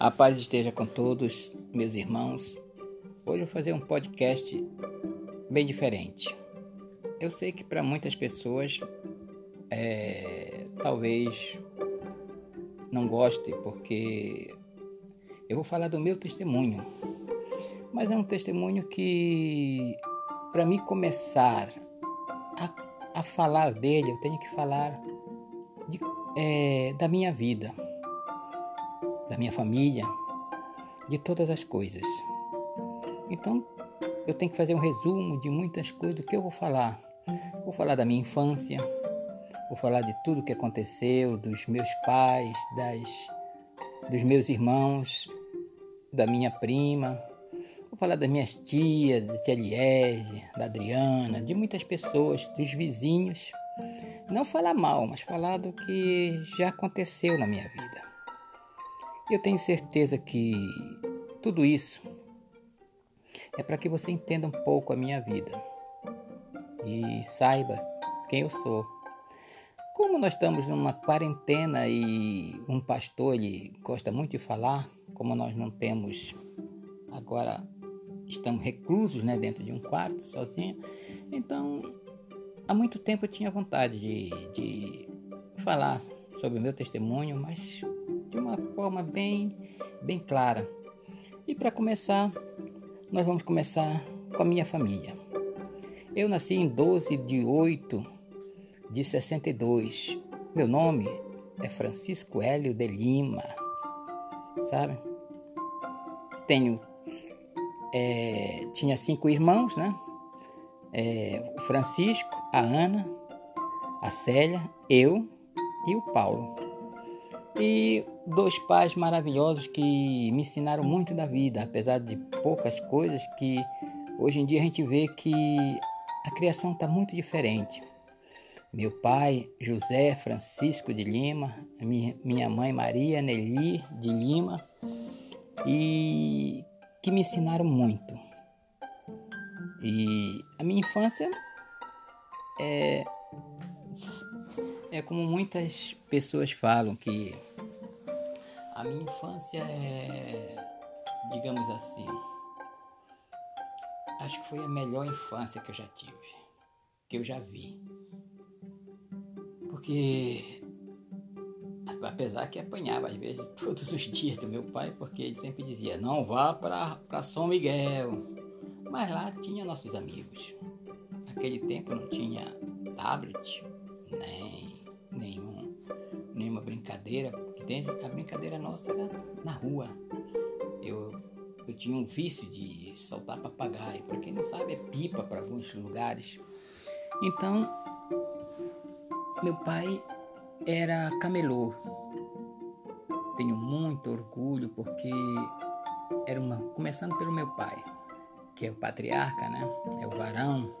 A paz esteja com todos, meus irmãos. Hoje eu vou fazer um podcast bem diferente. Eu sei que para muitas pessoas é, talvez não goste, porque eu vou falar do meu testemunho. Mas é um testemunho que, para mim começar a, a, falar dele, eu tenho que falar de, é, da minha vida da minha família, de todas as coisas. Então, eu tenho que fazer um resumo de muitas coisas que eu vou falar. Vou falar da minha infância, vou falar de tudo que aconteceu, dos meus pais, das, dos meus irmãos, da minha prima. Vou falar das minhas tias, da tia Liege, da Adriana, de muitas pessoas, dos vizinhos. Não falar mal, mas falar do que já aconteceu na minha vida. Eu tenho certeza que tudo isso é para que você entenda um pouco a minha vida e saiba quem eu sou. Como nós estamos numa quarentena e um pastor ele gosta muito de falar, como nós não temos agora estamos reclusos, né, dentro de um quarto sozinho, então há muito tempo eu tinha vontade de, de falar sobre o meu testemunho, mas de uma forma bem, bem clara. E para começar, nós vamos começar com a minha família. Eu nasci em 12 de 8 de 62. Meu nome é Francisco Hélio de Lima, sabe? Tenho, é, tinha cinco irmãos, né? É, o Francisco, a Ana, a Célia, eu e o Paulo. E dois pais maravilhosos que me ensinaram muito da vida, apesar de poucas coisas que hoje em dia a gente vê que a criação está muito diferente. Meu pai, José Francisco de Lima, minha mãe Maria Nelly de Lima, e que me ensinaram muito. E a minha infância é, é como muitas pessoas falam que a minha infância é, digamos assim, acho que foi a melhor infância que eu já tive, que eu já vi. Porque apesar que apanhava às vezes todos os dias do meu pai, porque ele sempre dizia: "Não vá para São Miguel". Mas lá tinha nossos amigos. Naquele tempo não tinha tablet, nem nenhum, nenhuma brincadeira entende? A brincadeira nossa era na rua. Eu, eu tinha um vício de soltar papagaio. Para quem não sabe, é pipa para alguns lugares. Então, meu pai era camelô. Tenho muito orgulho porque era uma. Começando pelo meu pai, que é o patriarca, né? É o varão.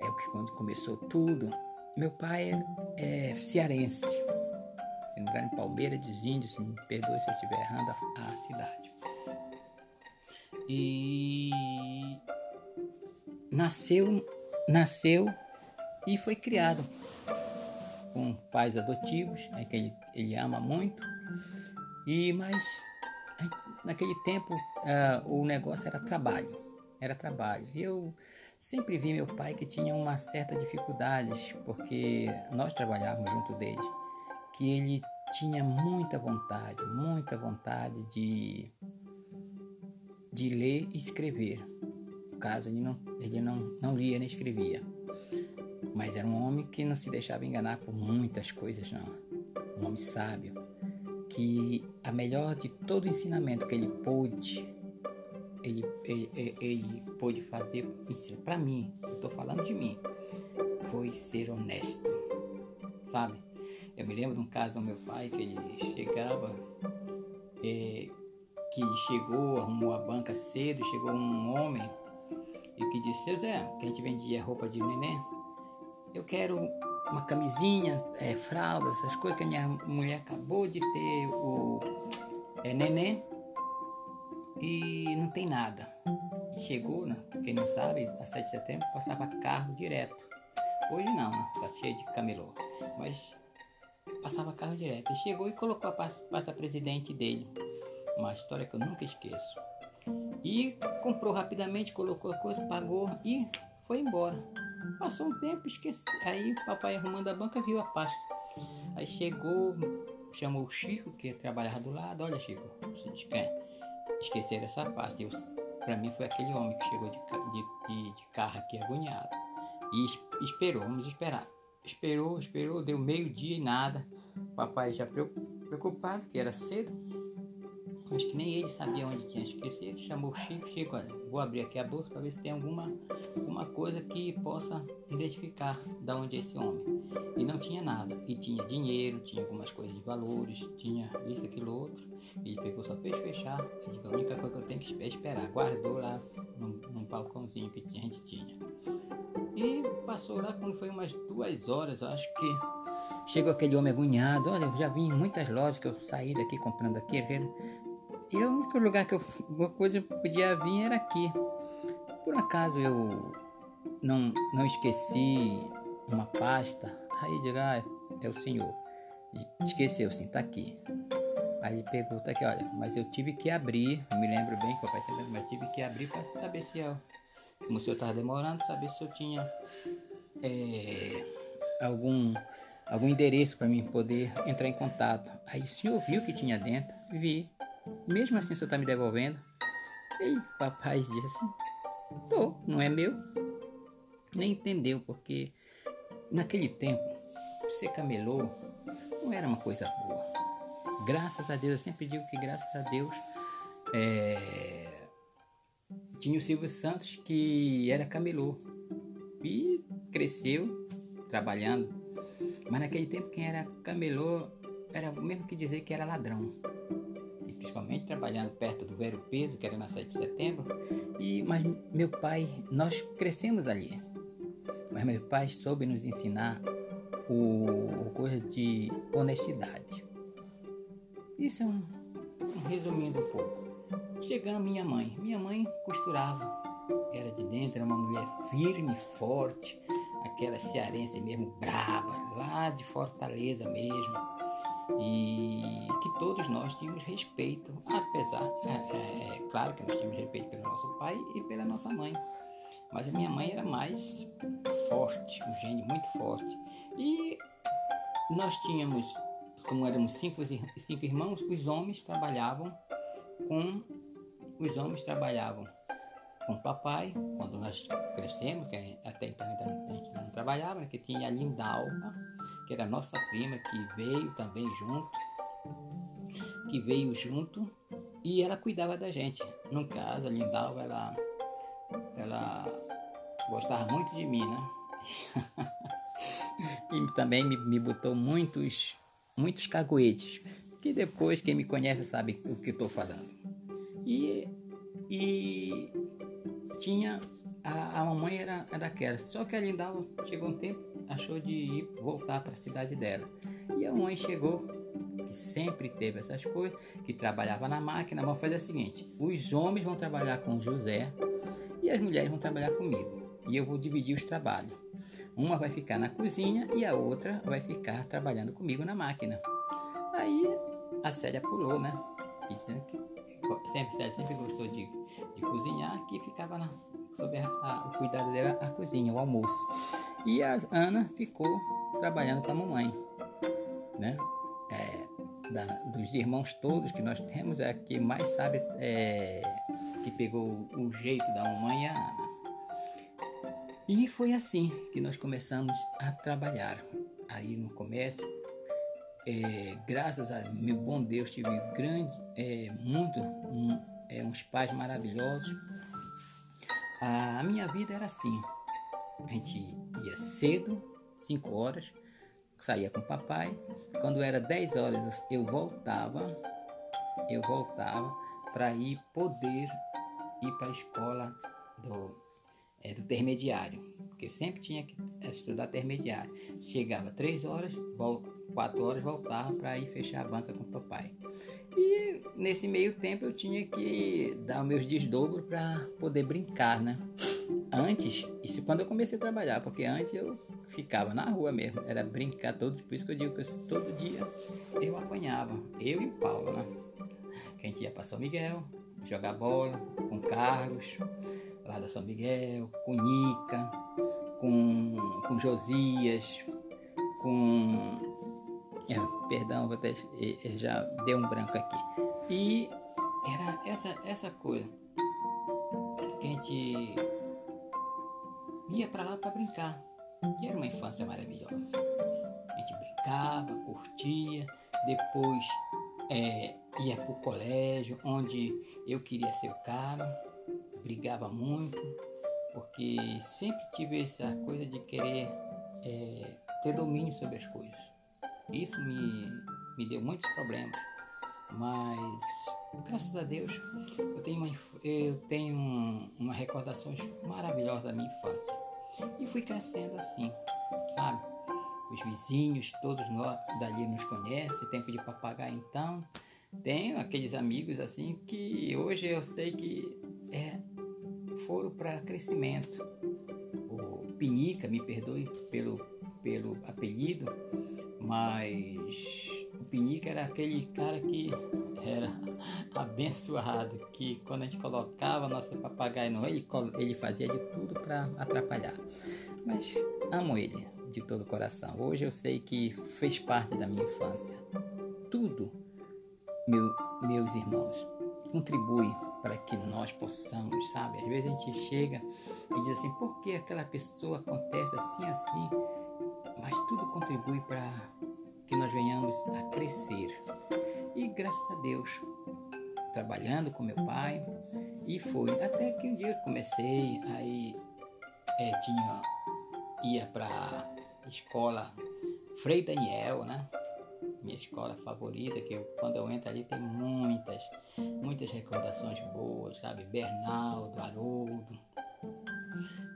É o que quando começou tudo. Meu pai é, é cearense me engano, Palmeira dos Índios, me perdoe se eu estiver errando a, a cidade. E nasceu, nasceu e foi criado com pais adotivos, né, que ele, ele ama muito. E mas naquele tempo uh, o negócio era trabalho, era trabalho. Eu sempre vi meu pai que tinha uma certa dificuldade porque nós trabalhávamos junto dele que ele tinha muita vontade, muita vontade de, de ler e escrever. No caso, ele não, ele não, não lia nem escrevia. Mas era um homem que não se deixava enganar por muitas coisas, não. Um homem sábio, que a melhor de todo ensinamento que ele pôde, ele, ele, ele, pôde fazer para mim, estou falando de mim, foi ser honesto, sabe? Eu me lembro de um caso do meu pai que ele chegava, é, que chegou, arrumou a banca cedo, chegou um homem e que disse, Zé, que a gente vendia roupa de neném, eu quero uma camisinha, é, fralda, essas coisas que a minha mulher acabou de ter o é, neném e não tem nada. chegou, né? quem não sabe, a 7 de setembro passava carro direto. Hoje não, né? Tá cheio de camelô. Mas passava carro direto. Ele chegou e colocou a pasta presidente dele. Uma história que eu nunca esqueço. E comprou rapidamente, colocou a coisa, pagou e foi embora. Passou um tempo, esqueci. Aí papai arrumando a banca viu a pasta. Aí chegou, chamou o Chico, que trabalhava do lado. Olha, Chico, você quer esquecer essa pasta. Eu, pra mim foi aquele homem que chegou de, de, de, de carro aqui agoniado. E esperou, vamos esperar. Esperou, esperou, deu meio dia e nada. Papai já preocupado, que era cedo. Acho que nem ele sabia onde tinha esquecido. Chamou o Chico, Chico, olha, vou abrir aqui a bolsa para ver se tem alguma, alguma coisa que possa identificar da onde é esse homem. E não tinha nada. E tinha dinheiro, tinha algumas coisas de valores, tinha isso, aquilo, outro. Ele pegou, só fez fechar. Ele disse, a única coisa que eu tenho que esperar. Guardou lá num, num balcãozinho que a gente tinha. E passou lá quando foi umas duas horas, acho que chegou aquele homem agoniado. Olha, eu já vim em muitas lojas que eu saí daqui comprando aqui. E o único lugar que eu uma coisa podia vir era aqui. Por acaso eu não, não esqueci uma pasta. Aí diga, ah, é o senhor. Esqueceu sim, tá aqui. Aí ele pegou, tá aqui, olha, mas eu tive que abrir, me lembro bem o papai sempre, mas tive que abrir para saber se eu como o senhor estava demorando, saber se eu tinha é, algum, algum endereço para mim poder entrar em contato. Aí o senhor viu que tinha dentro, vi. Mesmo assim o senhor está me devolvendo. E papai disse assim, tô, não é meu. Nem entendeu, porque naquele tempo, ser camelô não era uma coisa boa. Graças a Deus, eu sempre digo que graças a Deus é, tinha o Silvio Santos que era camelô e cresceu trabalhando. Mas naquele tempo quem era camelô era o mesmo que dizer que era ladrão. Principalmente trabalhando perto do Vero Peso, que era na 7 de setembro. E, mas meu pai, nós crescemos ali. Mas meu pai soube nos ensinar o, o coisa de honestidade. Isso é um, um resumindo um pouco. Chegando minha mãe. Minha mãe costurava. Era de dentro, era uma mulher firme, forte, aquela cearense mesmo brava, lá de Fortaleza mesmo. E que todos nós tínhamos respeito, apesar, é, é, é claro que nós tínhamos respeito pelo nosso pai e pela nossa mãe. Mas a minha mãe era mais forte, um gênio muito forte. E nós tínhamos, como éramos cinco, cinco irmãos, os homens trabalhavam com os homens trabalhavam com o papai, quando nós crescemos, que até então a gente não trabalhava, né, que tinha a Lindalma, que era nossa prima, que veio também junto, que veio junto e ela cuidava da gente. No caso, a Lindalma, ela, ela gostava muito de mim, né? e também me, me botou muitos, muitos caguetes, que depois quem me conhece sabe o que estou falando. E, e tinha. A, a mamãe era, era daquela. Só que a Lindalva chegou um tempo, achou de ir voltar para a cidade dela. E a mãe chegou, que sempre teve essas coisas, que trabalhava na máquina. Vamos fazer o seguinte: os homens vão trabalhar com José e as mulheres vão trabalhar comigo. E eu vou dividir os trabalhos. Uma vai ficar na cozinha e a outra vai ficar trabalhando comigo na máquina. Aí a Célia pulou, né? Dizendo que sempre, sempre gostou de, de cozinhar, que ficava na, sob a, a, o cuidado dela a cozinha, o almoço. E a Ana ficou trabalhando com a mamãe, né? É, da, dos irmãos todos que nós temos, é a que mais sabe, é, que pegou o jeito da mamãe é a Ana. E foi assim que nós começamos a trabalhar. Aí no comércio, é, graças a meu bom Deus, tive grande, é, muito, um, é, uns pais maravilhosos. A minha vida era assim. A gente ia cedo, 5 horas, saía com o papai. Quando era 10 horas eu voltava, eu voltava para ir poder ir para a escola do, é, do intermediário, porque sempre tinha que estudar intermediário. Chegava 3 horas, volta, quatro horas voltava para ir fechar a banca com o papai. E nesse meio tempo eu tinha que dar meus desdobros para poder brincar, né? Antes, isso quando eu comecei a trabalhar, porque antes eu ficava na rua mesmo, era brincar todos, por isso que eu digo que todo dia eu apanhava, eu e o Paulo, né? Que a gente ia para São Miguel, jogar bola com Carlos, lá da São Miguel, com Nica, com, com Josias, com. É, perdão, vou até, já deu um branco aqui. E era essa, essa coisa que a gente ia para lá para brincar. E era uma infância maravilhosa. A gente brincava, curtia, depois é, ia para o colégio, onde eu queria ser o cara, brigava muito, porque sempre tive essa coisa de querer é, ter domínio sobre as coisas. Isso me, me deu muitos problemas, mas graças a Deus eu tenho, uma, eu tenho uma recordações maravilhosas da minha infância. E fui crescendo assim, sabe? Os vizinhos, todos nós dali nos conhecem, tempo de papagaio então. Tenho aqueles amigos assim que hoje eu sei que é, foram para crescimento. O Pinica, me perdoe pelo, pelo apelido, mas o Pinica era aquele cara que era abençoado, que quando a gente colocava nosso papagaio no ele, ele fazia de tudo para atrapalhar. Mas amo ele de todo o coração. Hoje eu sei que fez parte da minha infância. Tudo, meu, meus irmãos, contribui para que nós possamos, sabe? Às vezes a gente chega e diz assim, por que aquela pessoa acontece assim, assim? Mas tudo contribui para que nós venhamos a crescer. E graças a Deus, trabalhando com meu pai, e foi até que um dia eu comecei, aí é, tinha, ia para escola Frei Daniel, né? Minha escola favorita, que eu, quando eu entro ali tem muitas, muitas recordações boas, sabe? Bernardo, Haroldo,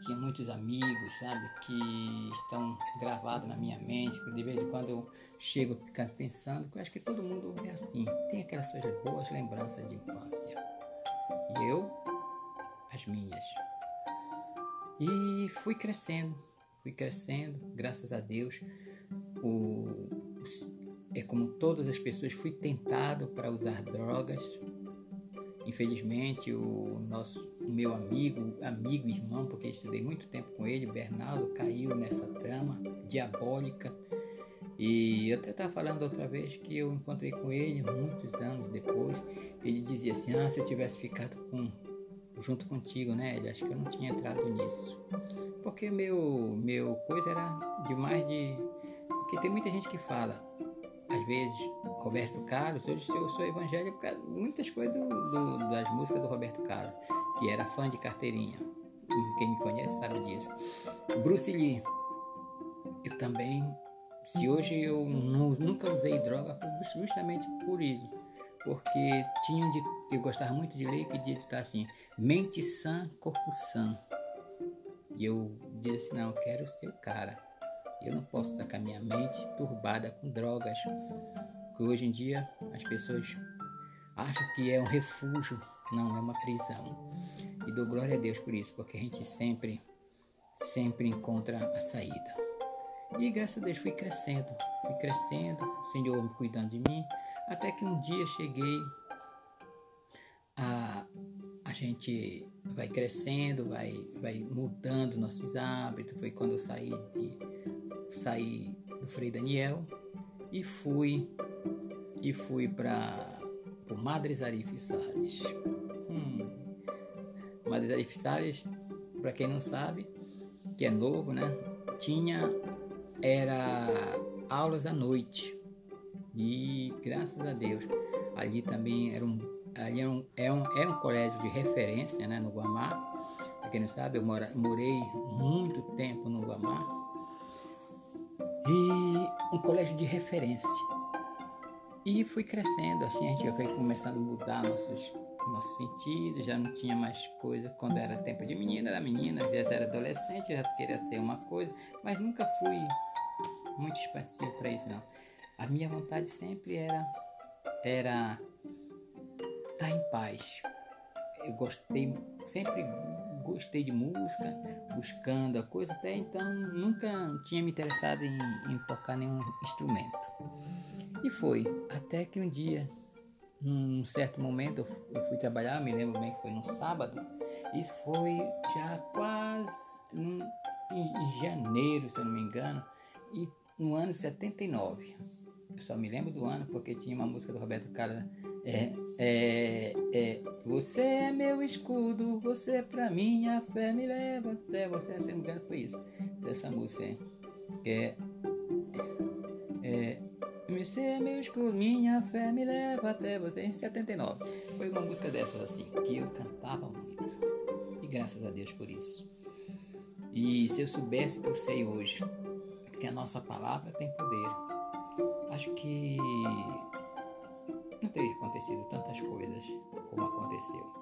tinha muitos amigos, sabe, que estão gravados na minha mente, que de vez em quando eu chego ficando pensando, que eu acho que todo mundo é assim, tem aquelas suas boas lembranças de infância. E eu, as minhas. E fui crescendo, fui crescendo, graças a Deus. O, é como todas as pessoas, fui tentado para usar drogas, Infelizmente, o nosso o meu amigo, amigo irmão, porque estudei muito tempo com ele, Bernardo, caiu nessa trama diabólica. E eu até estava falando outra vez que eu encontrei com ele muitos anos depois. Ele dizia assim: Ah, se eu tivesse ficado com, junto contigo, né? Ele acho que eu não tinha entrado nisso. Porque meu, meu coisa era demais de. Porque tem muita gente que fala, às vezes, Roberto Carlos, hoje eu sou evangélico por causa de muitas coisas do, do, das músicas do Roberto Carlos, que era fã de carteirinha. Quem me conhece sabe disso. Bruce Lee, eu também, se hoje eu não, nunca usei droga, foi justamente por isso. Porque tinha de, eu gostava muito de ler que estar assim, mente sã, corpo sã. E eu dizia assim, não, eu quero ser o cara eu não posso estar com a minha mente turbada com drogas, que hoje em dia as pessoas acham que é um refúgio, não, é uma prisão. E dou glória a Deus por isso, porque a gente sempre, sempre encontra a saída. E graças a Deus fui crescendo, fui crescendo, o Senhor me cuidando de mim, até que um dia cheguei a, a gente vai crescendo, vai, vai mudando nossos hábitos. Foi quando eu saí de saí do Frei Daniel e fui e fui para o Madres Arif Salles. Hum. Madres Arif Salles, para quem não sabe, que é novo, né? Tinha era aulas à noite. E graças a Deus, ali também era um ali é um, é um, é um colégio de referência né, no Guamá. Para quem não sabe, eu mora, morei muito tempo no Guamá e um colégio de referência. E fui crescendo, assim, a gente foi começando a mudar nossos, nossos sentidos, já não tinha mais coisa quando era tempo de menina, era menina, já era adolescente, já queria ser uma coisa, mas nunca fui muito expansivo para isso, não. A minha vontade sempre era, era estar tá em paz. Eu gostei, sempre gostei de música, buscando a coisa, até então nunca tinha me interessado em, em tocar nenhum instrumento. E foi, até que um dia num certo momento eu fui trabalhar, me lembro bem que foi num sábado, isso foi já quase em, janeiro, se eu não me engano, e no ano 79. Eu só me lembro do ano porque tinha uma música do Roberto Carlos. É, é, é, você é meu escudo, você é pra minha fé me leva até você. Se não me engano, foi isso. Dessa música aí. Que é você é meu escudo, minha fé me leva até você. Em 79. Foi uma música dessas assim, que eu cantava muito. E graças a Deus por isso. E se eu soubesse que eu sei hoje, que a nossa palavra tem poder, acho que não teria acontecido tantas coisas como aconteceu.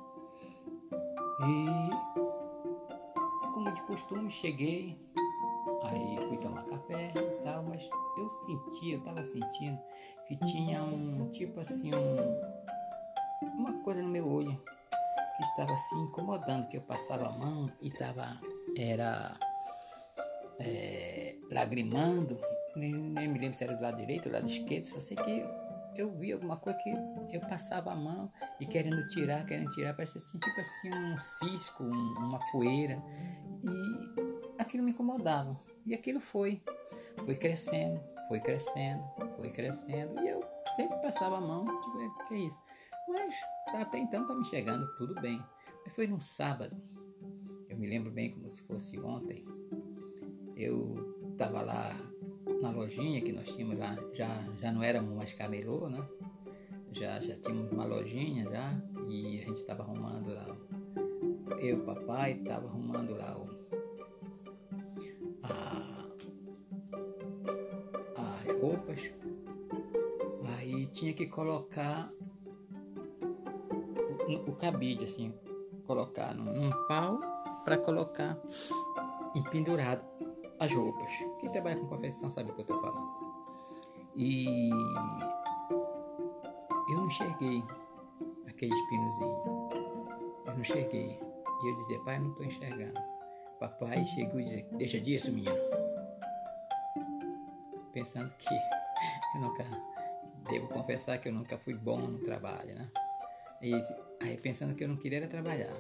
E como de costume, cheguei, aí fui tomar café e tal, mas eu sentia, eu tava sentindo que tinha um tipo assim, um, uma coisa no meu olho que estava assim incomodando, que eu passava a mão e tava era é, lagrimando, nem, nem, me lembro se era do lado direito ou do lado esquerdo, só sei que eu vi alguma coisa que eu passava a mão e querendo tirar, querendo tirar, parecia assim, tipo assim um cisco, um, uma poeira, e aquilo me incomodava. E aquilo foi, foi crescendo, foi crescendo, foi crescendo, e eu sempre passava a mão, tipo, é, que é isso? Mas até então tá me chegando tudo bem. Mas foi num sábado, me lembro bem como se fosse ontem. Eu estava lá na lojinha que nós tínhamos lá, já, já não éramos mais camelô, né? Já, já tínhamos uma lojinha já e a gente estava arrumando lá. Eu e o papai estava arrumando lá o, a, roupas. Aí tinha que colocar o, cabide assim, colocar num, num pau para colocar empendurado as roupas. Quem trabalha com confecção sabe o que eu estou falando. E eu não enxerguei aquele espinozinho. Eu não enxerguei. E eu dizia, pai, eu não estou enxergando. Papai chegou e disse, deixa disso, menino. Pensando que eu nunca, devo confessar que eu nunca fui bom no trabalho, né? E aí pensando que eu não queria era trabalhar.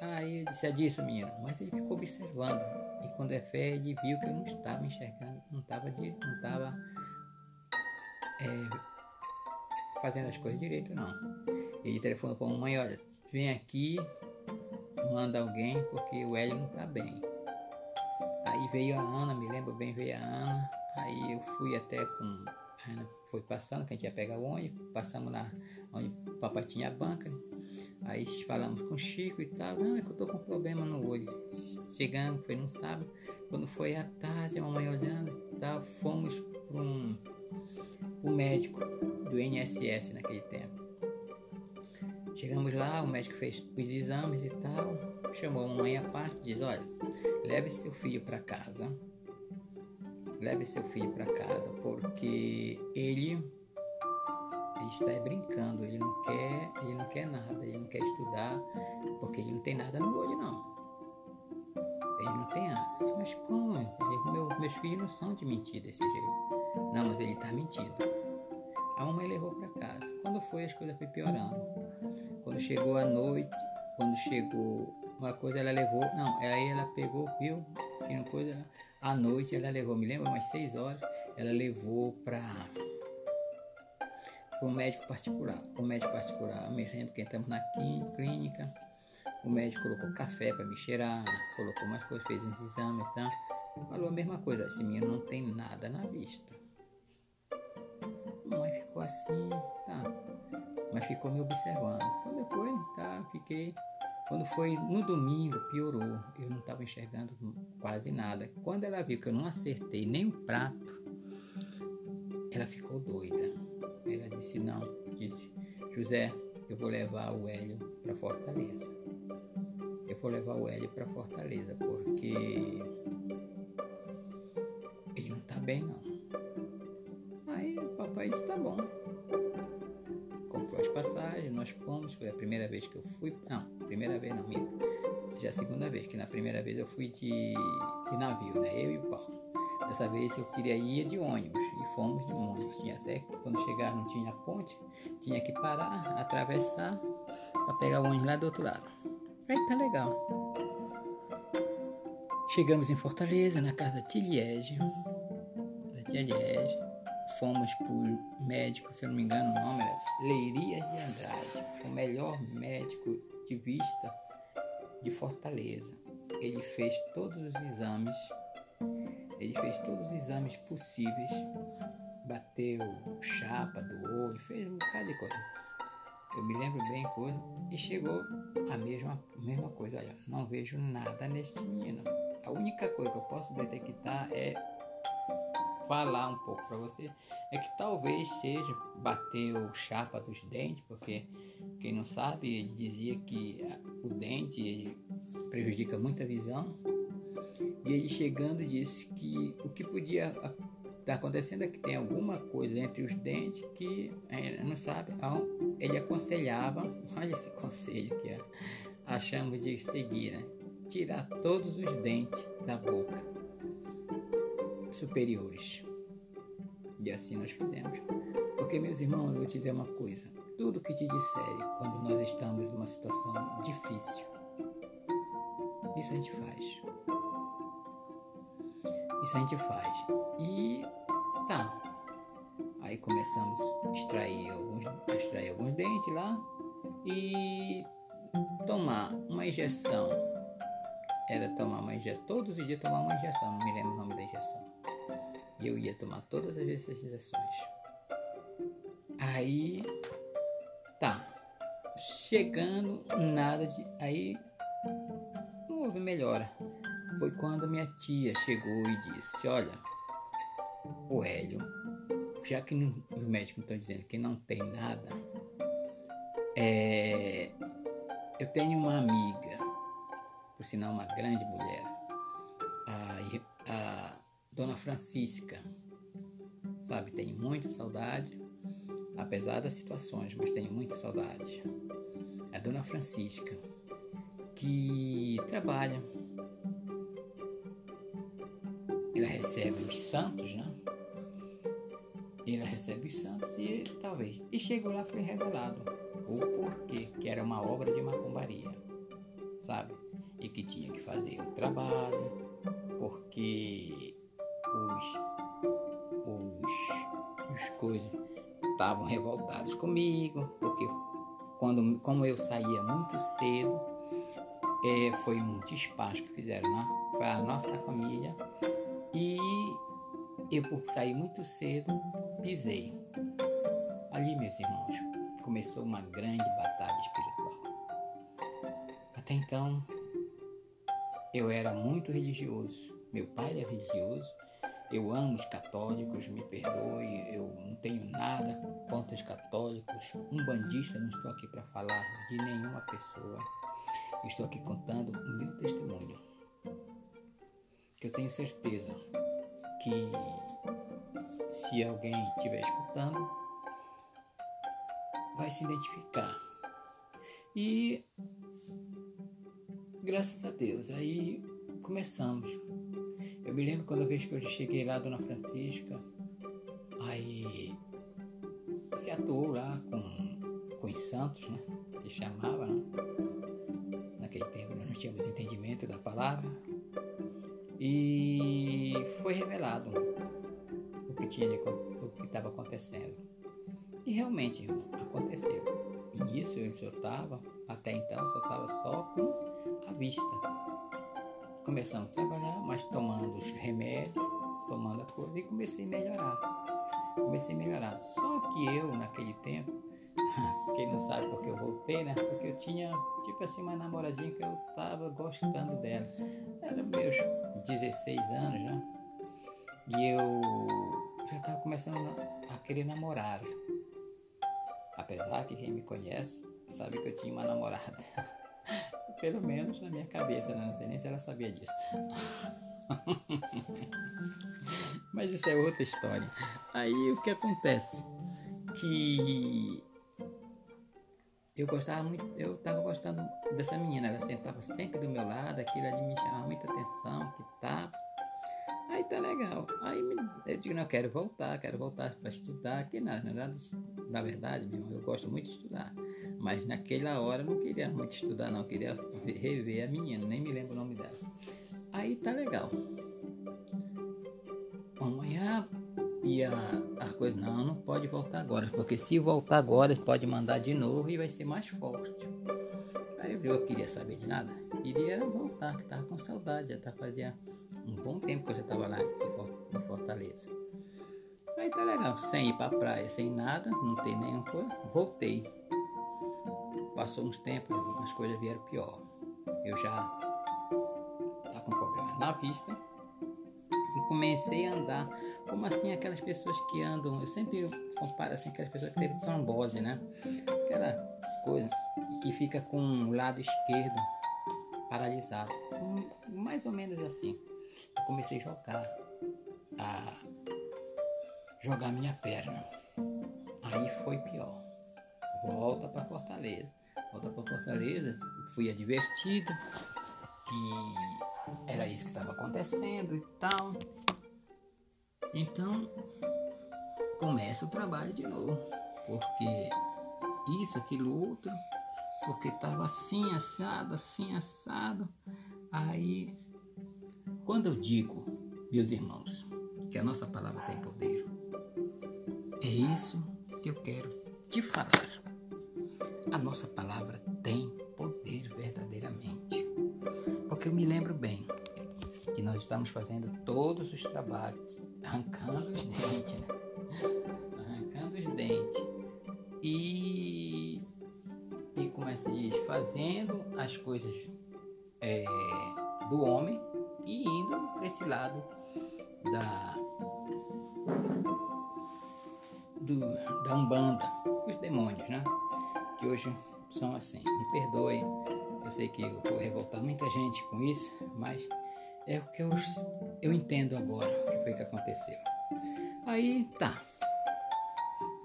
Aí eu disse, é disso, menino. Mas ele ficou observando. E quando é fé, ele viu que eu não estava enxergando, não estava não estava é, fazendo as coisas direito, não. Ele telefonou para a mamãe, olha, vem aqui, manda alguém, porque o Hélio não está bem. Aí veio a Ana, me lembro bem, veio a Ana. Aí eu fui até com. Ana foi passando, que a gente ia pegar o ônibus, passamos lá onde o papai tinha a banca. Aí falamos com o Chico e tal. Não, é que eu tô com problema no olho. Chegamos, foi no sábado. Quando foi à tarde, a mamãe olhando e tal, fomos para um, um médico do INSS naquele tempo. Chegamos lá, o médico fez os exames e tal, chamou a mamãe à parte e diz: Olha, leve seu filho para casa. Leve seu filho para casa, porque ele ele está brincando, ele não quer, ele não quer nada, ele não quer estudar, porque ele não tem nada no olho não. Ele não tem nada. Mas como? Ele, meu, meus filhos não são de mentir desse jeito. Não, mas ele está mentindo. A mamãe levou para casa. Quando foi, as coisas foi piorando. Quando chegou a noite, quando chegou uma coisa, ela levou. Não, aí ela pegou, viu? Que uma coisa. À noite ela levou, me lembro, umas seis horas, ela levou para um médico particular. O médico particular, me lembro que entramos na clínica, o médico colocou café para me cheirar, colocou mais coisas, fez uns exames, tá? Falou a mesma coisa, esse menino não tem nada na vista. Mas ficou assim, tá? Mas ficou me observando. Quando depois, tá? Fiquei. Quando foi no domingo, piorou. Eu não estava enxergando quase nada. Quando ela viu que eu não acertei nem o prato, ela ficou doida. Ela disse: Não, disse José, eu vou levar o Hélio para Fortaleza. Eu vou levar o Hélio para Fortaleza porque ele não tá bem, não. Aí o papai disse: Tá bom. Comprou as passagens, nós fomos. Foi a primeira vez que eu fui. Não, primeira vez não, minha. Já é a segunda vez, que na primeira vez eu fui de, de navio, né? Eu e o Paulo. Dessa vez eu queria ir de ônibus e fomos de ônibus. Tinha até quando chegar não tinha ponte, tinha que parar, atravessar, para pegar o ônibus lá do outro lado. Aí tá legal. Chegamos em Fortaleza, na casa da Tiliege, da Tia Liege. Fomos por médico, se eu não me engano o nome era Leirias de Andrade, o melhor médico de vista de Fortaleza. Ele fez todos os exames, ele fez todos os exames possíveis, bateu chapa do olho, fez um bocado de coisa. Eu me lembro bem coisa e chegou a mesma, mesma coisa. Olha, não vejo nada nesse menino. A única coisa que eu posso detectar é falar um pouco para você é que talvez seja bater o chapa dos dentes, porque quem não sabe, ele dizia que o dente prejudica muito a visão. E ele chegando disse que o que podia estar tá acontecendo é que tem alguma coisa entre os dentes que não sabe. Ele aconselhava, olha esse conselho que achamos de seguir, né? Tirar todos os dentes da boca superiores. E assim nós fizemos. Porque, meus irmãos, eu vou te dizer uma coisa: tudo que te disserem quando nós estamos numa situação difícil, isso a gente faz. Isso a gente faz. E tá. Aí começamos a extrair alguns, a extrair alguns dentes lá e tomar uma injeção. Era tomar uma injeção, todos os dias tomar uma injeção, não me lembro o nome da injeção. Eu ia tomar todas as injeções. Aí, tá. Chegando, nada de. Aí, não houve melhora. Foi quando minha tia chegou e disse: Olha, o Hélio, já que não, os médicos estão dizendo que não tem nada, é, eu tenho uma amiga, por sinal, uma grande mulher, Dona Francisca, sabe? Tenho muita saudade, apesar das situações, mas tenho muita saudade. É a Dona Francisca, que trabalha. Ela recebe os santos, né? Ela recebe os santos e talvez. E chegou lá foi revelado o porquê que era uma obra de macumbaria, sabe? E que tinha que fazer o trabalho, porque estavam revoltados comigo, porque quando, como eu saía muito cedo, é, foi um despacho que fizeram para a nossa família e eu por sair muito cedo pisei. Ali, meus irmãos, começou uma grande batalha espiritual. Até então, eu era muito religioso. Meu pai era religioso eu amo os católicos, me perdoe, eu não tenho nada contra os católicos. Um bandista, não estou aqui para falar de nenhuma pessoa. Estou aqui contando o meu testemunho. Que eu tenho certeza que se alguém estiver escutando, vai se identificar. E graças a Deus, aí começamos eu me lembro quando a vez que eu cheguei lá, Dona Francisca, aí se atuou lá com, com os santos, né? Que chamava, né? Naquele tempo nós não tínhamos entendimento da palavra. E foi revelado o que tinha o que estava acontecendo. E realmente aconteceu. E nisso eu só estava, até então, só estava só com a vista começamos a trabalhar, mas tomando os remédios, tomando a coisa, e comecei a melhorar. Comecei a melhorar. Só que eu, naquele tempo, quem não sabe porque eu voltei, né? Porque eu tinha, tipo assim, uma namoradinha que eu tava gostando dela. Era meus 16 anos. Né? E eu já tava começando a querer namorar. Apesar que quem me conhece sabe que eu tinha uma namorada. Pelo menos na minha cabeça, né? Não sei nem se ela sabia disso. Mas isso é outra história. Aí o que acontece? Que eu gostava muito, eu tava gostando dessa menina, ela sentava sempre do meu lado, aquilo ali me chamava muita atenção, que tá. Aí tá legal. Aí eu digo, não, quero voltar, quero voltar para estudar. Que nada, na, na verdade, meu, eu gosto muito de estudar. Mas naquela hora eu não queria muito estudar, não. Eu queria rever a menina, nem me lembro o nome dela. Aí tá legal. Amanhã e a, a coisa, não, não pode voltar agora, porque se voltar agora, pode mandar de novo e vai ser mais forte. Aí eu, queria saber de nada, queria voltar, que tava com saudade, já tá fazia um bom tempo que eu já tava lá em Fortaleza. Aí tá legal, sem ir pra praia, sem nada, não tem nenhuma coisa, voltei. Passou uns tempos, as coisas vieram pior. Eu já tava com problema na vista e comecei a andar como assim aquelas pessoas que andam, eu sempre comparo assim aquelas pessoas que teve trombose, né? Aquela coisa que fica com o lado esquerdo paralisado. Mais ou menos assim. Eu comecei a jogar a jogar minha perna. Aí foi pior. Volta para Fortaleza. Volta para Fortaleza, fui advertido que era isso que estava acontecendo e tal. Então, começa o trabalho de novo, porque isso, aquilo, outro, porque estava assim assado, assim assado. Aí, quando eu digo, meus irmãos, que a nossa palavra tem poder, é isso que eu quero te falar. A nossa palavra tem poder verdadeiramente. Porque eu me lembro bem que nós estamos fazendo todos os trabalhos, arrancando os dentes, né? Arrancando os dentes. E, e como é que se diz? Fazendo as coisas para lado da, do, da Umbanda, os demônios, né? Que hoje são assim. Me perdoem, eu sei que eu vou revoltar muita gente com isso, mas é o que eu, eu entendo agora o que foi que aconteceu. Aí tá.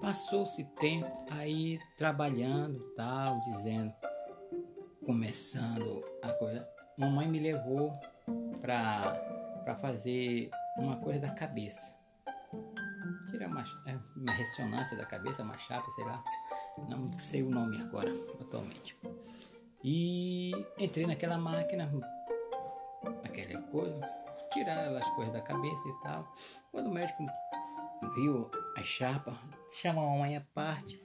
Passou-se tempo aí trabalhando, tal, dizendo, começando a coisa. Mamãe me levou pra, pra fazer uma coisa da cabeça. Tirar uma, é, uma ressonância da cabeça, uma chapa, sei lá. Não sei o nome agora, atualmente. E entrei naquela máquina, aquela coisa, tiraram as coisas da cabeça e tal. Quando o médico viu a chapa, chamou a mãe à parte.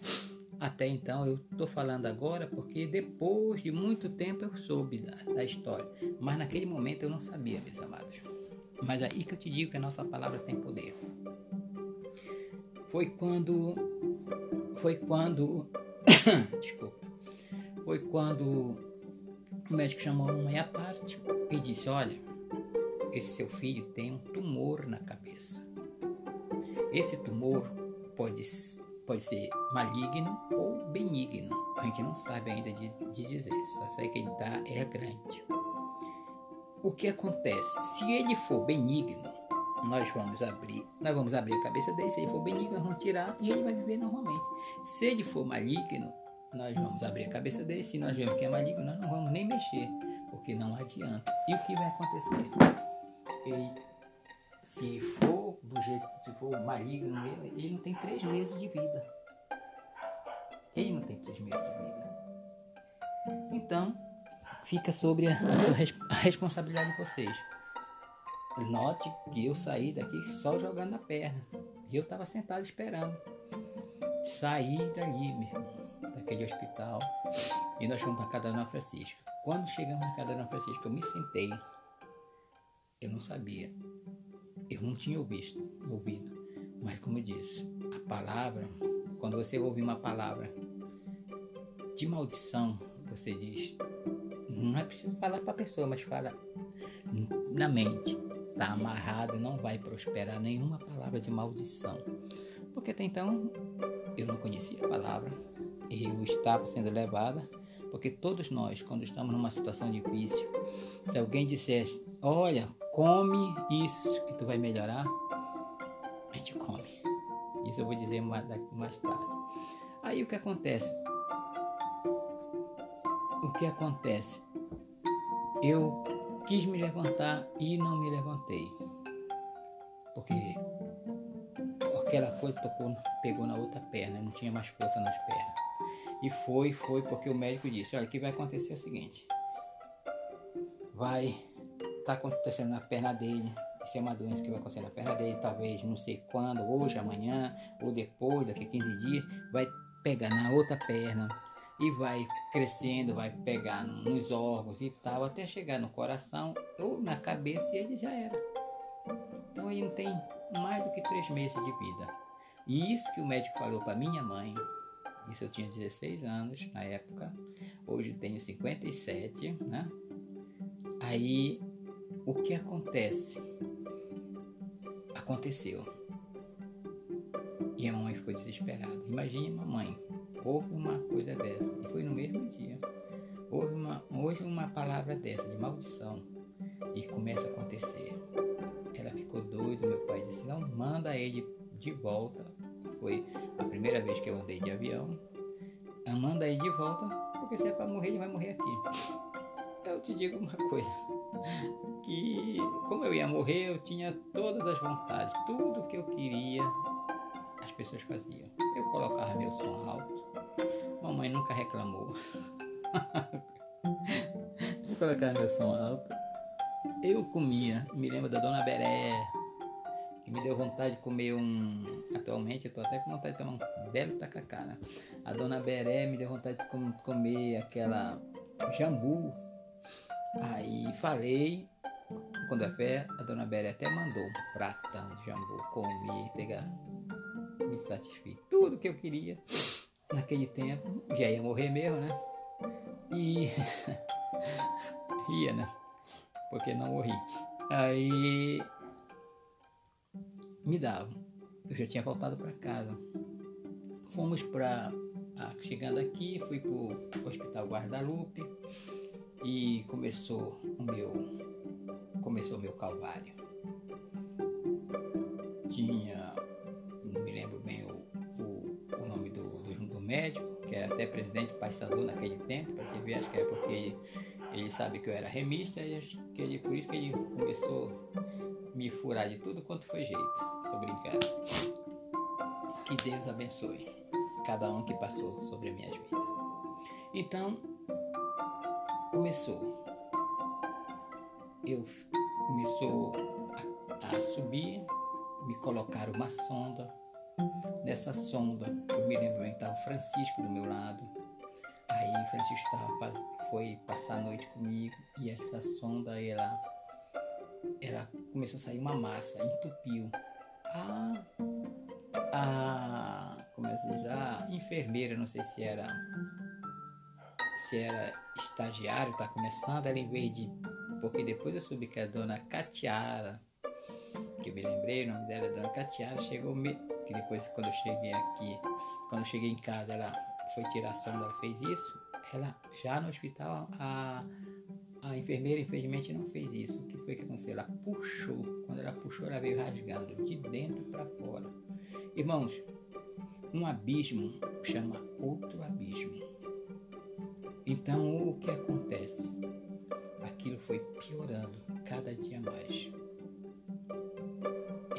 Até então eu estou falando agora porque depois de muito tempo eu soube da, da, história. Mas naquele momento eu não sabia, meus amados. Mas aí que eu te digo que a nossa palavra tem poder. Foi quando. Foi quando. desculpa. Foi quando o médico chamou a mãe à parte e disse: Olha, esse seu filho tem um tumor na cabeça. Esse tumor pode, pode ser maligno ou benigno. A gente não sabe ainda de, de dizer, só sei que ele tá, é grande. O que acontece? Se ele for benigno, nós vamos abrir, nós vamos abrir a cabeça dele. Se ele for benigno, nós vamos tirar e ele vai viver normalmente. Se ele for maligno, nós vamos abrir a cabeça dele. Se nós vemos que é maligno, nós não vamos nem mexer, porque não adianta. E o que vai acontecer? Ele, se for do jeito, se for maligno mesmo, ele não tem três meses de vida. Ele não tem três meses de vida. Então, fica sobre a, a, sua, a responsabilidade de vocês. Note que eu saí daqui só jogando a perna. E eu estava sentado esperando. Saí dali, meu irmão daquele hospital e nós fomos para casa da Dona Francisca. Quando chegamos na casa da Dona Francisca, eu me sentei. Eu não sabia. Eu não tinha ouvido, ouvido. Mas como eu disse, a palavra, quando você ouvir uma palavra de maldição, você diz, não é preciso falar para a pessoa, mas fala na mente. Está amarrado, não vai prosperar nenhuma palavra de maldição. Porque até então eu não conhecia a palavra, eu estava sendo levada, porque todos nós, quando estamos numa situação difícil, se alguém dissesse, olha, come isso que tu vai melhorar, a gente come. Isso eu vou dizer mais, mais tarde. Aí o que acontece? O que acontece? Eu quis me levantar e não me levantei. porque aquela coisa tocou, pegou na outra perna, não tinha mais força nas pernas. E foi, foi porque o médico disse, olha, o que vai acontecer é o seguinte, vai, tá acontecendo na perna dele, isso é uma doença que vai acontecer na perna dele, talvez não sei quando, hoje, amanhã, ou depois, daqui a 15 dias, vai pegar na outra perna e vai crescendo, vai pegar nos órgãos e tal, até chegar no coração ou na cabeça e ele já era. Então ele não tem mais do que três meses de vida. E isso que o médico falou para minha mãe, isso eu tinha 16 anos na época, hoje tenho 57, né? Aí o que acontece? aconteceu. E a mamãe ficou desesperada. Imagine mamãe, houve uma coisa dessa. E foi no mesmo dia. Houve uma, hoje uma palavra dessa, de maldição. E começa a acontecer. Ela ficou doida, meu pai disse, não, manda ele de volta. Foi a primeira vez que eu andei de avião. Manda ele de volta, porque se é para morrer, ele vai morrer aqui eu te digo uma coisa, que como eu ia morrer, eu tinha todas as vontades, tudo que eu queria, as pessoas faziam. Eu colocava meu som alto, mamãe nunca reclamou. eu colocava meu som alto, eu comia, me lembro da Dona Beré, que me deu vontade de comer um. Atualmente eu tô até com vontade de tomar um belo tacacá. Né? A Dona Beré me deu vontade de comer aquela jambu Aí falei, quando é fé, a dona Bélia até mandou um pratão de jambu, comi, tega, me satisfiz. Tudo que eu queria naquele tempo, já ia morrer mesmo, né? E ria, né? Porque não morri. Aí me dava. Eu já tinha voltado para casa. Fomos para chegando aqui, fui pro Hospital Guadalupe e começou o meu começou o meu calvário. Tinha, não me lembro bem o, médico, que era até presidente Paysandu naquele tempo, para te ver, acho que era porque ele, ele sabe que eu era remista e acho que ele, por isso que ele começou a me furar de tudo quanto foi jeito. Tô brincando. Que Deus abençoe cada um que passou sobre minhas vidas. Então, começou. Eu começou a, a subir, me colocaram uma sonda. Nessa sonda, eu me lembro bem que estava o Francisco do meu lado. Aí o Francisco tava, foi passar a noite comigo e essa sonda ela, ela começou a sair uma massa, entupiu. A, a, como eu diz, a enfermeira, não sei se era se era estagiário, está começando, ela em vez de. Porque depois eu soube que a dona Catiara, que eu me lembrei, o nome dela é dona Catiara, chegou. Me, que depois, quando eu cheguei aqui, quando eu cheguei em casa, ela foi tirar a sonda, ela fez isso. Ela já no hospital, a, a enfermeira, infelizmente, não fez isso. O que foi que aconteceu? Ela puxou. Quando ela puxou, ela veio rasgando de dentro para fora. Irmãos, um abismo chama outro abismo. Então, o que acontece? Aquilo foi piorando cada dia mais.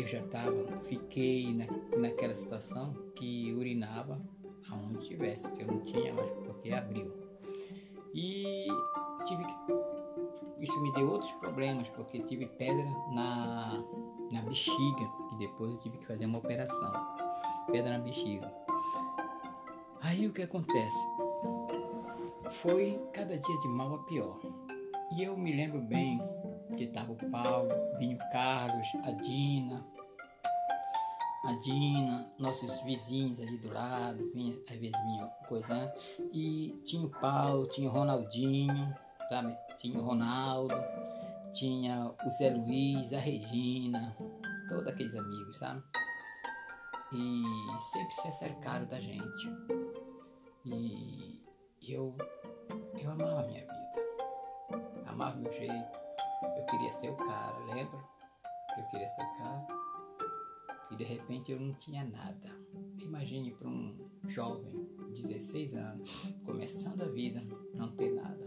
Eu já estava, fiquei na, naquela situação que urinava aonde tivesse, que eu não tinha mais porque abriu. E tive. Isso me deu outros problemas, porque tive pedra na, na bexiga, e depois eu tive que fazer uma operação. Pedra na bexiga. Aí o que acontece? foi cada dia de mal a pior. E eu me lembro bem que estava o Paulo, vinha o Carlos, a Dina, a Dina, nossos vizinhos ali do lado, vinha, às vezes vinha coisa, e tinha o Paulo, tinha o Ronaldinho, sabe? Tinha o Ronaldo, tinha o Zé Luiz, a Regina, todos aqueles amigos, sabe? E sempre se acercaram da gente. E eu eu amava a minha vida. Amava meu jeito. Eu queria ser o cara, lembra? Eu queria ser o cara. E de repente eu não tinha nada. Imagine para um jovem, 16 anos, começando a vida, não ter nada.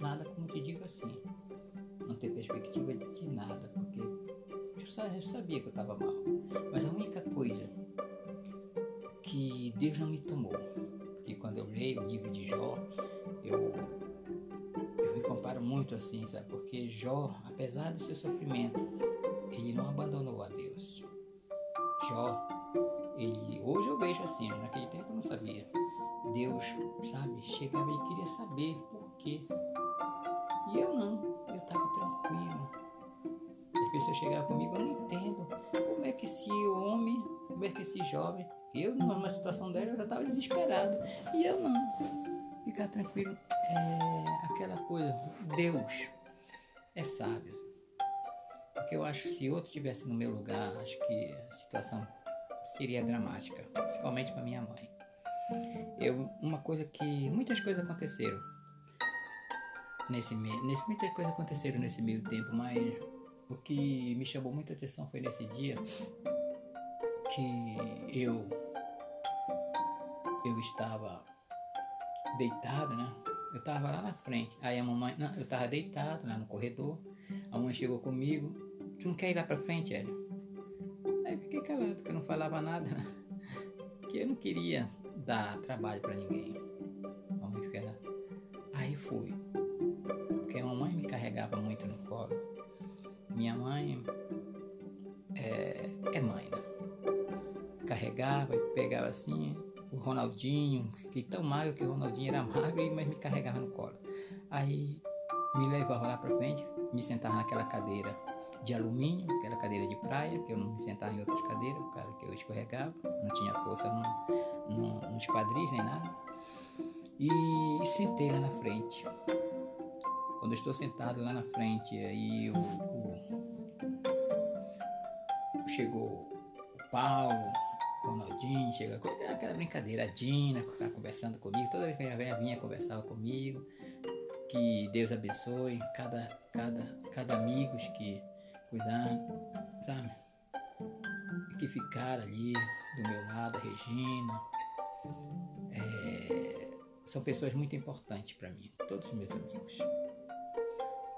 Nada como te digo assim. Não ter perspectiva de nada, porque sabia que eu estava mal. Mas a única coisa que Deus não me tomou, e quando eu leio o livro de Jó, eu, eu me comparo muito assim, sabe? Porque Jó, apesar do seu sofrimento, ele não abandonou a Deus. Jó, ele, hoje eu vejo assim, naquele tempo eu não sabia. Deus, sabe, chegava e queria saber por quê. E eu não, eu estava tranquilo. As pessoas chegavam comigo, eu não entendo como é que esse homem, como é que esse jovem, eu numa situação dela eu já estava desesperado. E eu não. Ficar tranquilo é aquela coisa, Deus é sábio. Porque eu acho que se outro estivesse no meu lugar, acho que a situação seria dramática, principalmente para minha mãe. Eu, uma coisa que muitas coisas aconteceram nesse meio, nesse, muitas coisas aconteceram nesse meio tempo, mas o que me chamou muita atenção foi nesse dia que eu eu estava deitado, né? Eu estava lá na frente. Aí a mamãe, não, eu estava deitado lá no corredor. A mãe chegou comigo. Tu não quer ir lá para frente, Hélio? Aí fiquei calado, porque eu não falava nada, né? Que eu não queria dar trabalho para ninguém. Mamãe ficava. Aí fui. Porque a mamãe me carregava muito no colo. Minha mãe é, é mãe, né? Carregava e pegava assim, o Ronaldinho, fiquei tão magro que o Ronaldinho era magro, mas me carregava no colo. Aí me levava lá pra frente, me sentava naquela cadeira de alumínio, aquela cadeira de praia, que eu não me sentava em outras cadeiras, por causa que eu escorregava, não tinha força no, no, nos quadris nem nada. E, e sentei lá na frente. Quando eu estou sentado lá na frente, aí o, o chegou o Paulo, o Ronaldinho, chega aquela brincadeira, a Dina, conversando comigo, toda vez que ela vinha, vinha conversava comigo. Que Deus abençoe cada, cada, cada amigos que cuidando, sabe? Que ficaram ali do meu lado, a Regina. É, são pessoas muito importantes para mim, todos os meus amigos.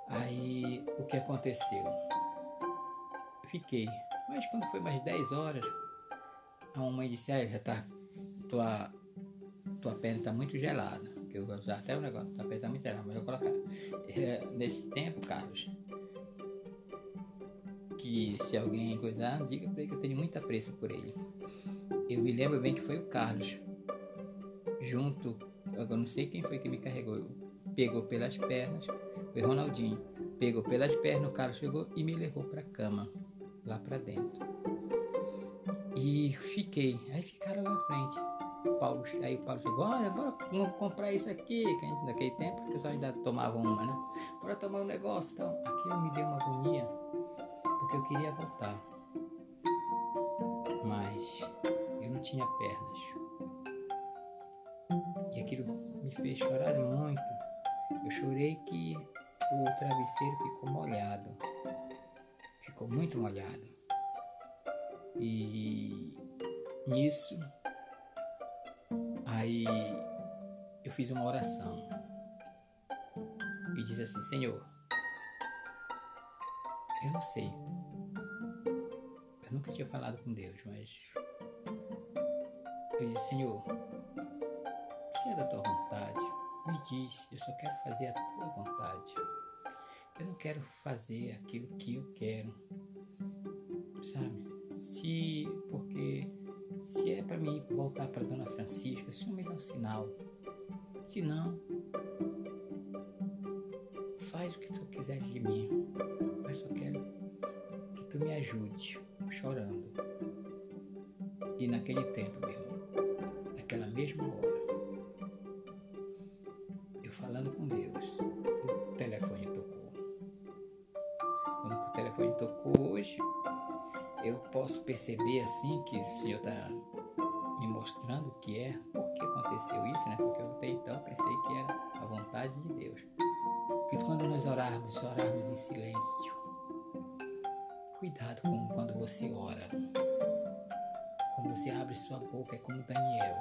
Aí o que aconteceu? Fiquei, mas quando foi mais 10 horas, a mamãe disse, ah, já tá. Tua, tua pele tá muito gelada. Que eu vou usar até o negócio, tua pele tá muito gelada, mas eu vou colocar. É, nesse tempo, Carlos, que se alguém coisar, diga para ele que eu tenho muito apreço por ele. Eu me lembro bem que foi o Carlos, junto, eu não sei quem foi que me carregou, pegou pelas pernas, foi Ronaldinho, pegou pelas pernas, o Carlos chegou e me levou para a cama, lá para dentro. E fiquei, aí ficaram lá na frente. O Paulo, aí o Paulo chegou, olha, bora vamos comprar isso aqui, que a gente naquele tempo o pessoal ainda tomava uma, né? Bora tomar um negócio então. Aquilo me deu uma agonia porque eu queria voltar. Mas eu não tinha pernas. E aquilo me fez chorar muito. Eu chorei que o travesseiro ficou molhado. Ficou muito molhado. E nisso, aí eu fiz uma oração. E disse assim: Senhor, eu não sei. Eu nunca tinha falado com Deus, mas eu disse, Senhor, se é da tua vontade, me diz, eu só quero fazer a tua vontade. Eu não quero fazer aquilo que eu quero. Sabe? Se porque se é para mim voltar para Dona Francisca, isso me dá um sinal. Se não, faz o que tu quiseres de mim ajude, chorando. E naquele tempo, meu irmão, naquela mesma hora, eu falando com Deus, o telefone tocou. Quando o telefone tocou hoje, eu posso perceber assim que o Senhor está me mostrando o que é, por que aconteceu isso, né? Porque eu até então pensei que era a vontade de Deus. Que quando nós orarmos, orarmos em silêncio, Cuidado com quando você ora. Quando você abre sua boca, é como Daniel.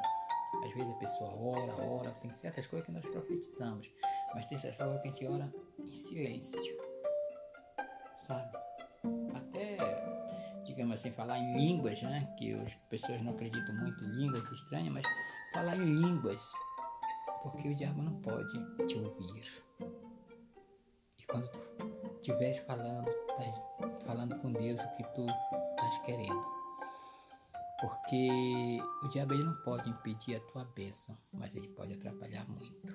Às vezes a pessoa ora, ora, tem certas coisas que nós profetizamos, mas tem certas coisas que a gente ora em silêncio. Sabe? Até digamos assim, falar em línguas, né? Que as pessoas não acreditam muito em línguas estranhas, mas falar em línguas, porque o diabo não pode te ouvir. E quando tu estiveres falando, estás falando com Deus o que tu estás querendo. Porque o diabo ele não pode impedir a tua bênção, mas ele pode atrapalhar muito.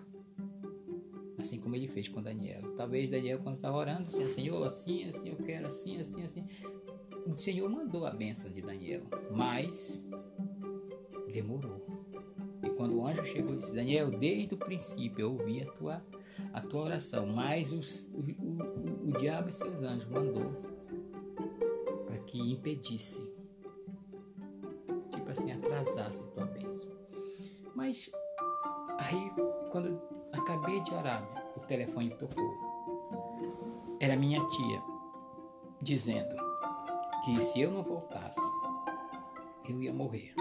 Assim como ele fez com Daniel. Talvez Daniel, quando estava orando, disse: Senhor, assim, assim, eu quero, assim, assim, assim. O Senhor mandou a bênção de Daniel, mas demorou. E quando o anjo chegou, disse: Daniel, desde o princípio eu ouvi a tua, a tua oração, mas o, o, diabo e seus anjos mandou para que impedisse assim atrasasse tua bênção. Mas aí, quando acabei de orar, o telefone tocou. Era minha tia dizendo que se eu não voltasse, eu ia morrer.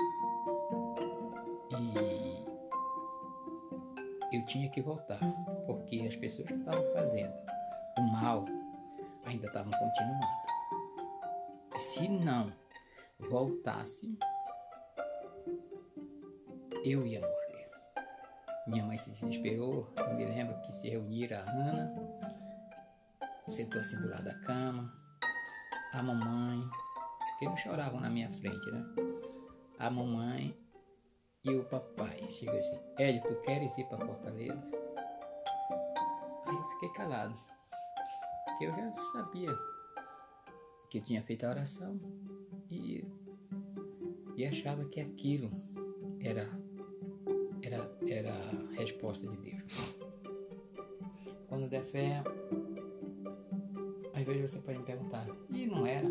E eu tinha que voltar, porque as pessoas que estavam fazendo o mal ainda estavam continuando. E se não voltasse, eu ia morrer. Minha mãe se desesperou, eu me lembro que se reuniram a Ana, sentou assim do lado da cama, a mamãe, que não choravam na minha frente, né? A mamãe e o papai. Chega assim, Hélio, tu queres ir para Fortaleza? Aí eu fiquei calado, eu já sabia que eu tinha feito a oração e, e achava que aquilo era era, era a resposta de Deus. Quando der fé, às vezes você pode me perguntar, e não era?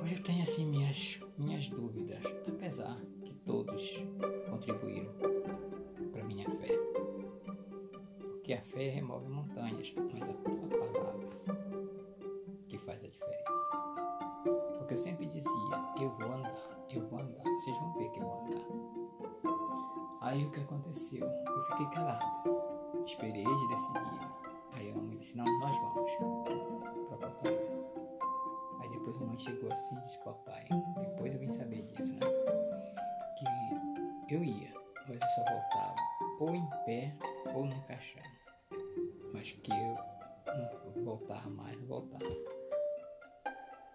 Hoje eu tenho assim minhas, minhas dúvidas, apesar que todos contribuíram para minha fé. Remove montanhas, mas a tua palavra que faz a diferença. Porque eu sempre dizia, eu vou andar, eu vou andar, vocês vão ver que eu vou andar. Aí o que aconteceu? Eu fiquei calado. Esperei de decidir. Aí a mãe disse, não, nós vamos para Fortaleza. Aí depois a mãe chegou assim e disse, papai, depois eu vim saber disso, né? Que eu ia, mas eu só voltava ou em pé ou no caixão. Mas que eu não voltava mais, não voltava.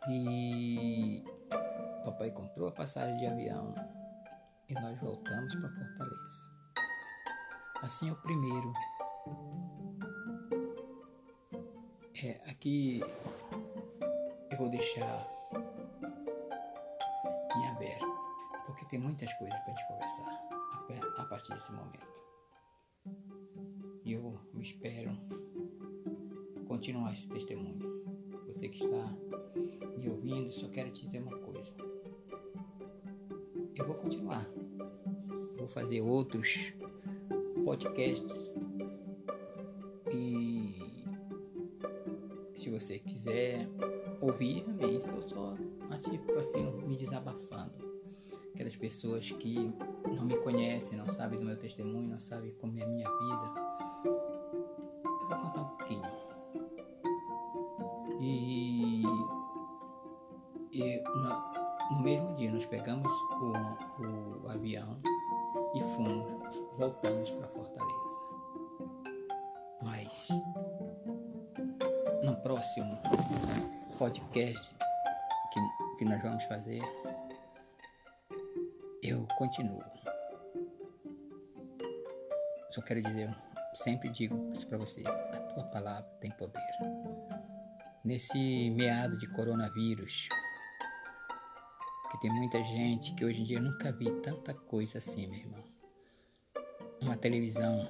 E papai comprou a passagem de avião e nós voltamos para Fortaleza. Assim é o primeiro. É, aqui eu vou deixar em aberto, porque tem muitas coisas para a gente conversar a partir desse momento. E eu espero continuar esse testemunho. Você que está me ouvindo, só quero te dizer uma coisa eu vou continuar. Vou fazer outros podcasts. E se você quiser ouvir, também estou só assim, assim, me desabafando. Aquelas pessoas que não me conhecem, não sabem do meu testemunho, não sabem como é a minha vida. Só quero dizer, sempre digo isso para vocês: a tua palavra tem poder. Nesse meado de coronavírus, que tem muita gente que hoje em dia eu nunca vi tanta coisa assim, meu irmão. Uma televisão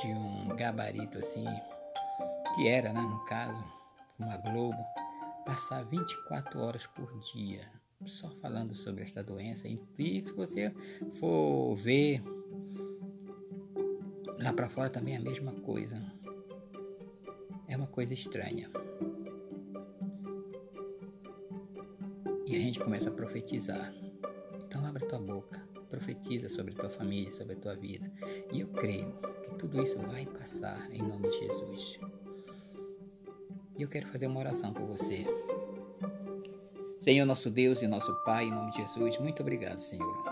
de um gabarito assim, que era, né, no caso, uma Globo, passar 24 horas por dia só falando sobre essa doença. E se você for ver lá para fora também é a mesma coisa. É uma coisa estranha. E a gente começa a profetizar. Então abre tua boca, profetiza sobre tua família, sobre tua vida. E eu creio que tudo isso vai passar em nome de Jesus. E eu quero fazer uma oração por você. Senhor, nosso Deus e nosso Pai, em nome de Jesus, muito obrigado, Senhor,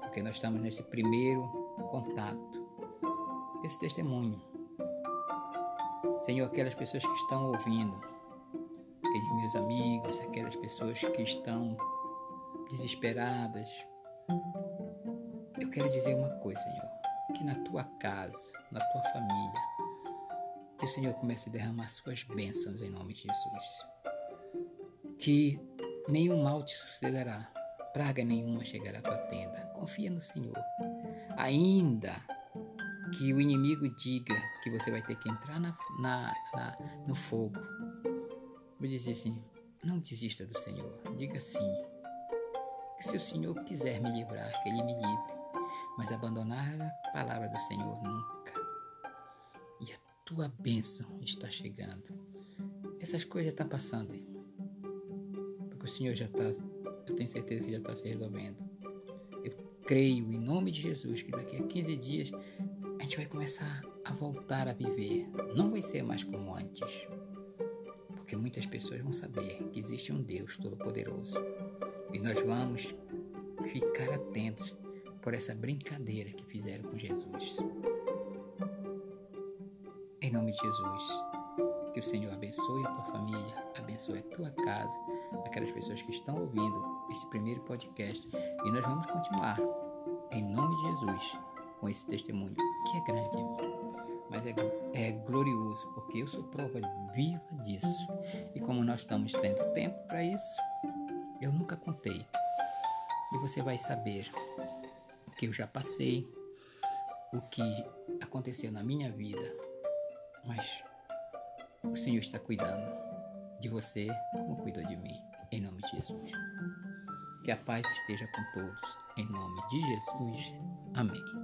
porque nós estamos nesse primeiro contato, esse testemunho. Senhor, aquelas pessoas que estão ouvindo, aqueles meus amigos, aquelas pessoas que estão desesperadas, eu quero dizer uma coisa, Senhor, que na tua casa, na tua família, que o Senhor comece a derramar suas bênçãos em nome de Jesus. Que nenhum mal te sucederá, praga nenhuma chegará à tua tenda. Confia no Senhor. Ainda que o inimigo diga que você vai ter que entrar na, na, na, no fogo, vou dizer assim: não desista do Senhor. Diga sim. Que se o Senhor quiser me livrar, que Ele me livre. Mas abandonar a palavra do Senhor nunca. E a tua bênção está chegando. Essas coisas estão passando. Porque o Senhor já está, eu tenho certeza que já está se resolvendo. Eu creio em nome de Jesus que daqui a 15 dias a gente vai começar a voltar a viver. Não vai ser mais como antes. Porque muitas pessoas vão saber que existe um Deus Todo-Poderoso e nós vamos ficar atentos por essa brincadeira que fizeram com Jesus. Em nome de Jesus, que o Senhor abençoe a tua família, abençoe a tua casa, aquelas pessoas que estão ouvindo esse primeiro podcast. E nós vamos continuar, em nome de Jesus, com esse testemunho, que é grande, mas é, é glorioso, porque eu sou prova viva disso. E como nós estamos tendo tempo para isso, eu nunca contei. E você vai saber o que eu já passei, o que aconteceu na minha vida. Mas o Senhor está cuidando de você como cuidou de mim. Em nome de Jesus. Que a paz esteja com todos. Em nome de Jesus. Amém.